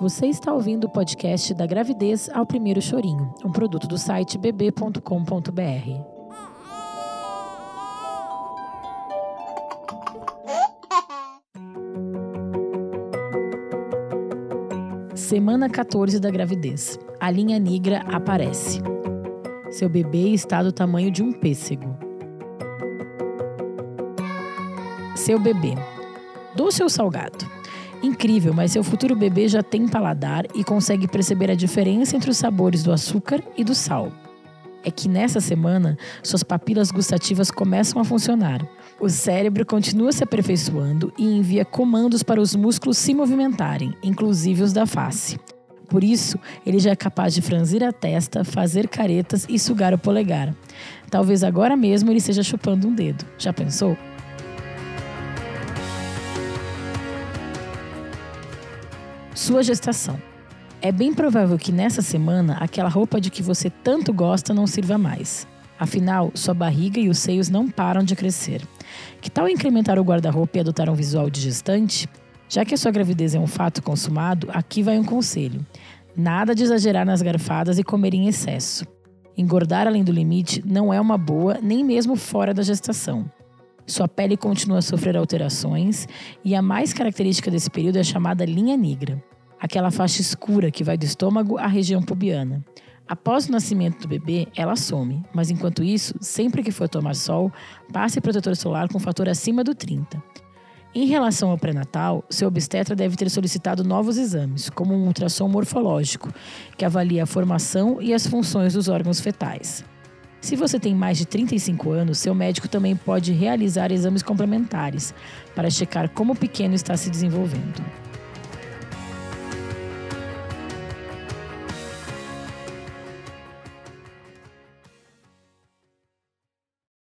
Você está ouvindo o podcast da gravidez ao primeiro chorinho, um produto do site bb.com.br. Semana 14 da gravidez. A linha negra aparece. Seu bebê está do tamanho de um pêssego. Seu bebê. Doce ou salgado? Incrível, mas seu futuro bebê já tem paladar e consegue perceber a diferença entre os sabores do açúcar e do sal. É que nessa semana, suas papilas gustativas começam a funcionar. O cérebro continua se aperfeiçoando e envia comandos para os músculos se movimentarem, inclusive os da face. Por isso, ele já é capaz de franzir a testa, fazer caretas e sugar o polegar. Talvez agora mesmo ele esteja chupando um dedo. Já pensou? Sua gestação. É bem provável que nessa semana aquela roupa de que você tanto gosta não sirva mais. Afinal, sua barriga e os seios não param de crescer. Que tal incrementar o guarda-roupa e adotar um visual de gestante? Já que a sua gravidez é um fato consumado, aqui vai um conselho: nada de exagerar nas garfadas e comer em excesso. Engordar além do limite não é uma boa, nem mesmo fora da gestação. Sua pele continua a sofrer alterações e a mais característica desse período é a chamada linha negra, aquela faixa escura que vai do estômago à região pubiana. Após o nascimento do bebê, ela some, mas enquanto isso, sempre que for tomar sol, passe protetor solar com fator acima do 30. Em relação ao pré-natal, seu obstetra deve ter solicitado novos exames, como um ultrassom morfológico, que avalia a formação e as funções dos órgãos fetais. Se você tem mais de 35 anos, seu médico também pode realizar exames complementares para checar como o pequeno está se desenvolvendo.